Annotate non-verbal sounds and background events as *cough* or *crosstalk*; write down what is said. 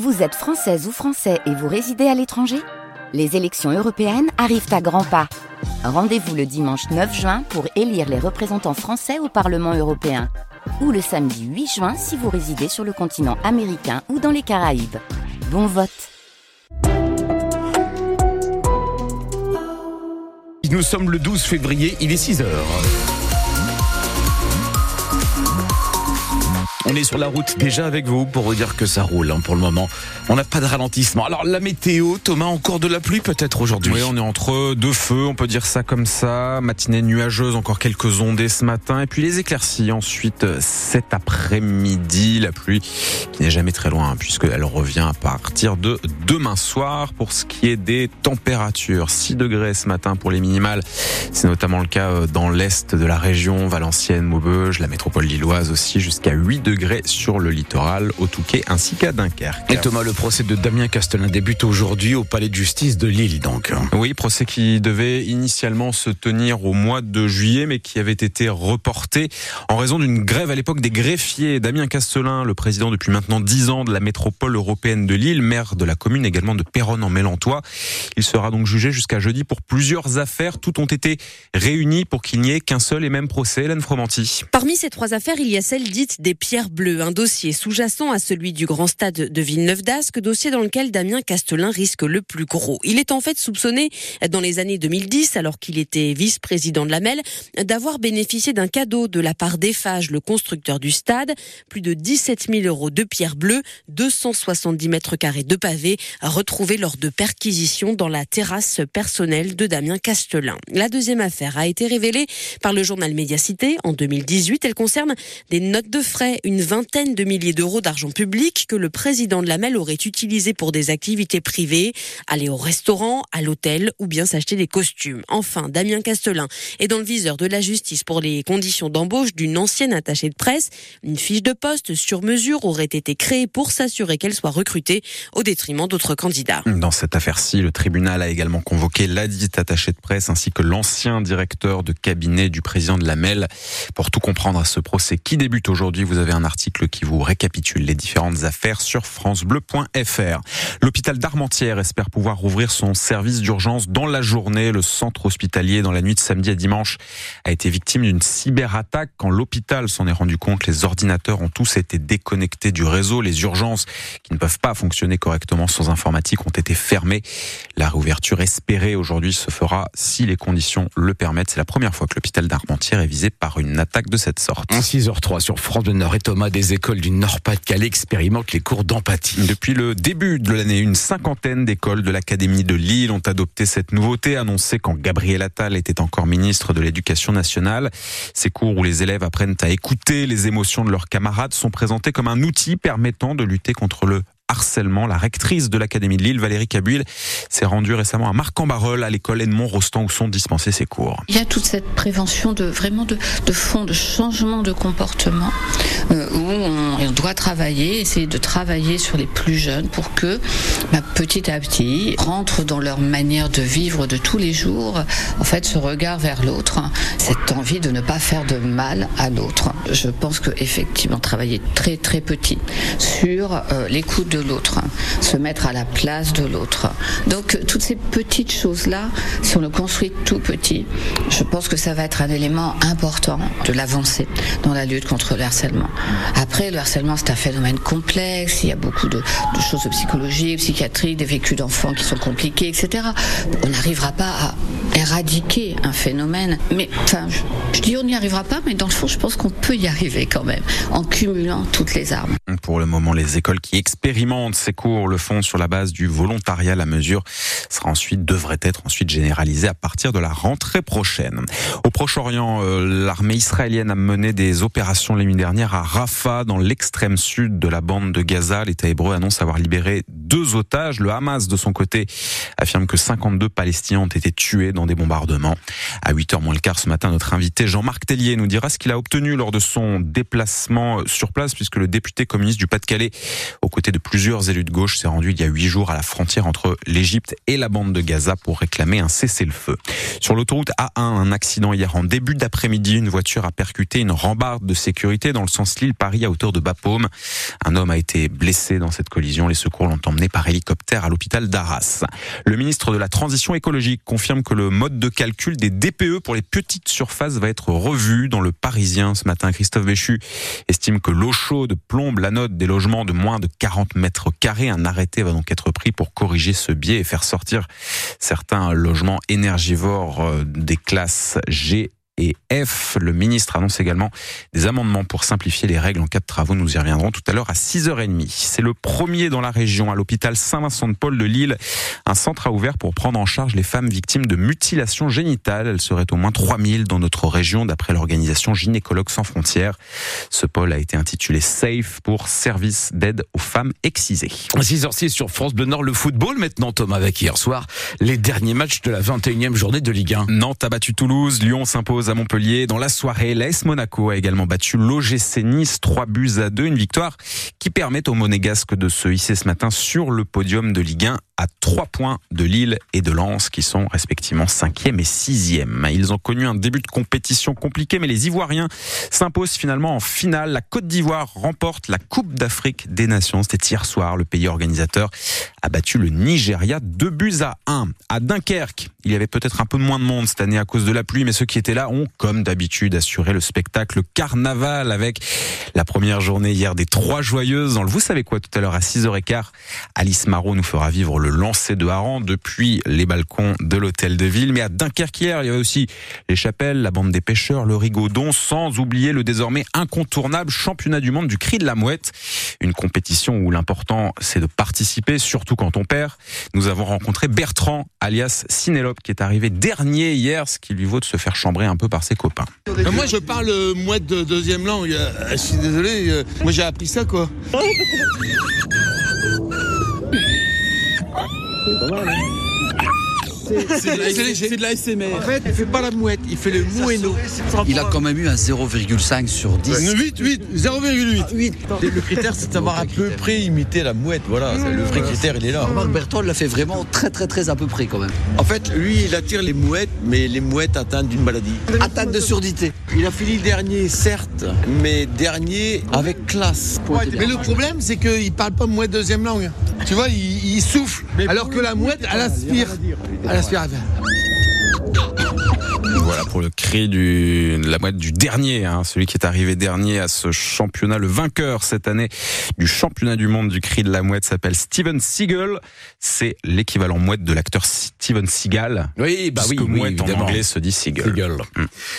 Vous êtes française ou français et vous résidez à l'étranger? Les élections européennes arrivent à grands pas. Rendez-vous le dimanche 9 juin pour élire les représentants français au Parlement européen. Ou le samedi 8 juin si vous résidez sur le continent américain ou dans les Caraïbes. Bon vote Nous sommes le 12 février, il est 6 heures. On est sur la route déjà avec vous pour vous dire que ça roule hein, pour le moment. On n'a pas de ralentissement. Alors la météo, Thomas, encore de la pluie peut-être aujourd'hui Oui, on est entre deux feux, on peut dire ça comme ça. Matinée nuageuse, encore quelques ondées ce matin. Et puis les éclaircies ensuite cet après-midi. La pluie qui n'est jamais très loin hein, puisqu'elle revient à partir de demain soir. Pour ce qui est des températures, 6 degrés ce matin pour les minimales. C'est notamment le cas euh, dans l'est de la région, Valenciennes, Maubeuge, la métropole lilloise aussi, jusqu'à 8 degrés degrés sur le littoral, au Touquet ainsi qu'à Dunkerque. Et Thomas, le procès de Damien Castelin débute aujourd'hui au palais de justice de Lille, donc. Oui, procès qui devait initialement se tenir au mois de juillet, mais qui avait été reporté en raison d'une grève à l'époque des greffiers. Damien Castelin, le président depuis maintenant dix ans de la métropole européenne de Lille, maire de la commune également de Péronne en Mélantois. Il sera donc jugé jusqu'à jeudi pour plusieurs affaires. Toutes ont été réunies pour qu'il n'y ait qu'un seul et même procès. Hélène Fromanti. Parmi ces trois affaires, il y a celle dite des pierres bleu, un dossier sous-jacent à celui du grand stade de Villeneuve d'Ascq, dossier dans lequel Damien Castelin risque le plus gros. Il est en fait soupçonné dans les années 2010, alors qu'il était vice-président de la MEL, d'avoir bénéficié d'un cadeau de la part d'Eiffage, le constructeur du stade, plus de 17 000 euros de pierre bleue, 270 mètres carrés de pavés, retrouvés lors de perquisitions dans la terrasse personnelle de Damien Castelin. La deuxième affaire a été révélée par le journal Médiacité en 2018. Elle concerne des notes de frais, vingtaine de milliers d'euros d'argent public que le président de la MEL aurait utilisé pour des activités privées, aller au restaurant, à l'hôtel ou bien s'acheter des costumes. Enfin, Damien Castelin est dans le viseur de la justice pour les conditions d'embauche d'une ancienne attachée de presse. Une fiche de poste sur mesure aurait été créée pour s'assurer qu'elle soit recrutée au détriment d'autres candidats. Dans cette affaire-ci, le tribunal a également convoqué ladite attachée de presse ainsi que l'ancien directeur de cabinet du président de la MEL. Pour tout comprendre à ce procès qui débute aujourd'hui, vous avez un article qui vous récapitule les différentes affaires sur francebleu.fr. L'hôpital d'Armentières espère pouvoir rouvrir son service d'urgence dans la journée. Le centre hospitalier, dans la nuit de samedi à dimanche, a été victime d'une cyberattaque. Quand l'hôpital s'en est rendu compte, les ordinateurs ont tous été déconnectés du réseau. Les urgences, qui ne peuvent pas fonctionner correctement sans informatique, ont été fermées. La réouverture espérée aujourd'hui se fera si les conditions le permettent. C'est la première fois que l'hôpital d'Armentières est visé par une attaque de cette sorte. 6h03 sur France de Nord et Thomas des écoles du Nord-Pas-de-Calais expérimentent les cours d'empathie. Depuis le début de l'année, une cinquantaine d'écoles de l'Académie de Lille ont adopté cette nouveauté annoncée quand Gabriel Attal était encore ministre de l'Éducation nationale. Ces cours où les élèves apprennent à écouter les émotions de leurs camarades sont présentés comme un outil permettant de lutter contre le harcèlement. La rectrice de l'Académie de Lille, Valérie Cabuil, s'est rendue récemment à Marc-en-Barœul, à l'école Edmond-Rostand, où sont dispensés ces cours. Il y a toute cette prévention de vraiment de, fond, de changement de comportement, euh, où on, on, doit travailler, essayer de travailler sur les plus jeunes pour que bah, petit à petit rentrent dans leur manière de vivre de tous les jours, en fait, ce regard vers l'autre, cette envie de ne pas faire de mal à l'autre. Je pense que effectivement travailler très très petit sur euh, l'écoute de l'autre, se mettre à la place de l'autre. Donc toutes ces petites choses-là, si on le construit tout petit, je pense que ça va être un élément important de l'avancée dans la lutte contre le harcèlement. Après, le harcèlement, c'est un phénomène complexe, il y a beaucoup de, de choses psychologiques, psychiatriques, des vécus d'enfants qui sont compliqués, etc. On n'arrivera pas à éradiquer un phénomène, mais enfin, je, dis on n'y arrivera pas, mais dans le fond, je pense qu'on peut y arriver quand même, en cumulant toutes les armes. Pour le moment, les écoles qui expérimentent ces cours le font sur la base du volontariat. La mesure sera ensuite, devrait être ensuite généralisée à partir de la rentrée prochaine. Au Proche-Orient, euh, l'armée israélienne a mené des opérations les nuits dernières à Rafah, dans l'extrême sud de la bande de Gaza. L'État hébreu annonce avoir libéré deux otages. Le Hamas, de son côté, affirme que 52 Palestiniens ont été tués dans des bombardements. À 8h moins le quart ce matin, notre invité Jean-Marc Tellier nous dira ce qu'il a obtenu lors de son déplacement sur place, puisque le député communiste du Pas-de-Calais, aux côtés de plusieurs élus de gauche, s'est rendu il y a huit jours à la frontière entre l'Égypte et la bande de Gaza pour réclamer un cessez-le-feu. Sur l'autoroute A1, un accident hier en début d'après-midi. Une voiture a percuté une rambarde de sécurité dans le sens Lille-Paris à hauteur de Bapaume. Un homme a été blessé dans cette collision. Les secours l'ont emmené par hélicoptère à l'hôpital d'Arras. Le ministre de la Transition écologique confirme que le mode de calcul des DPE pour les petites surfaces va être revu dans le Parisien ce matin. Christophe Béchu estime que l'eau chaude plombe la note des logements de moins de 40 mètres carrés. Un arrêté va donc être pris pour corriger ce biais et faire sortir certains logements énergivores euh, des classes G et F. Le ministre annonce également des amendements pour simplifier les règles en cas de travaux. Nous y reviendrons tout à l'heure à 6h30. C'est le premier dans la région, à l'hôpital Saint-Vincent-de-Paul de Lille. Un centre a ouvert pour prendre en charge les femmes victimes de mutilations génitales. Elles seraient au moins 3000 dans notre région, d'après l'organisation Gynécologues sans frontières. Ce pôle a été intitulé SAFE pour Service d'aide aux femmes excisées. 6h06 sur France Bleu Nord, le football maintenant, Thomas, avec hier soir les derniers matchs de la 21e journée de Ligue 1. Nantes a battu Toulouse, Lyon s'impose à Montpellier. Dans la soirée, l'AS Monaco a également battu l'OGC Nice 3 buts à 2. Une victoire qui permet aux Monégasques de se hisser ce matin sur le podium de Ligue 1 à 3 points de Lille et de Lens qui sont respectivement 5e et 6e. Ils ont connu un début de compétition compliqué mais les Ivoiriens s'imposent finalement en finale. La Côte d'Ivoire remporte la Coupe d'Afrique des Nations. C'était hier soir. Le pays organisateur a battu le Nigeria 2 buts à 1. À Dunkerque, il y avait peut-être un peu moins de monde cette année à cause de la pluie mais ceux qui étaient là ont comme d'habitude assuré le spectacle carnaval avec la première journée hier des Trois Joyeuses Vous savez quoi tout à l'heure à 6h15. Alice Marot nous fera vivre le lancer de harangue depuis les balcons de l'hôtel de ville. Mais à Dunkerque hier, il y avait aussi les chapelles, la bande des pêcheurs, le rigaudon, sans oublier le désormais incontournable championnat du monde du cri de la mouette. Une compétition où l'important c'est de participer, surtout quand on perd. Nous avons rencontré Bertrand, alias Cinélope, qui est arrivé dernier hier, ce qui lui vaut de se faire chambrer un peu par ses copains. Euh, Moi, je parle euh, mouette de deuxième langue. Euh, Je suis désolé. Moi, j'ai appris ça, quoi. *laughs* 有多辣呢？C'est de la SMR. En fait, il fait pas la mouette, il fait le moueno. Il a quand même eu un 0,5 sur 10. 8, 8, 0,8. Le critère, c'est de savoir à peu près imiter la mouette. Voilà, c'est- le vrai critère, il est là. Marc Bertrand l'a fait vraiment très très très à peu près quand même. En fait, lui, il attire les mouettes, mais les mouettes atteintes d'une maladie. Atteinte de surdité. Il a fini dernier, certes, mais dernier avec classe. Mais le problème, c'est qu'il parle pas mouette deuxième langue. Tu vois, il, il souffle. Alors que la mouette, elle aspire. Voilà pour le cri du, de la mouette du dernier, hein, celui qui est arrivé dernier à ce championnat. Le vainqueur cette année du championnat du monde du cri de la mouette s'appelle Steven Seagal. C'est l'équivalent mouette de l'acteur Steven Seagal. Oui, bah oui, oui, mouette en anglais se dit Seagal. Seagal.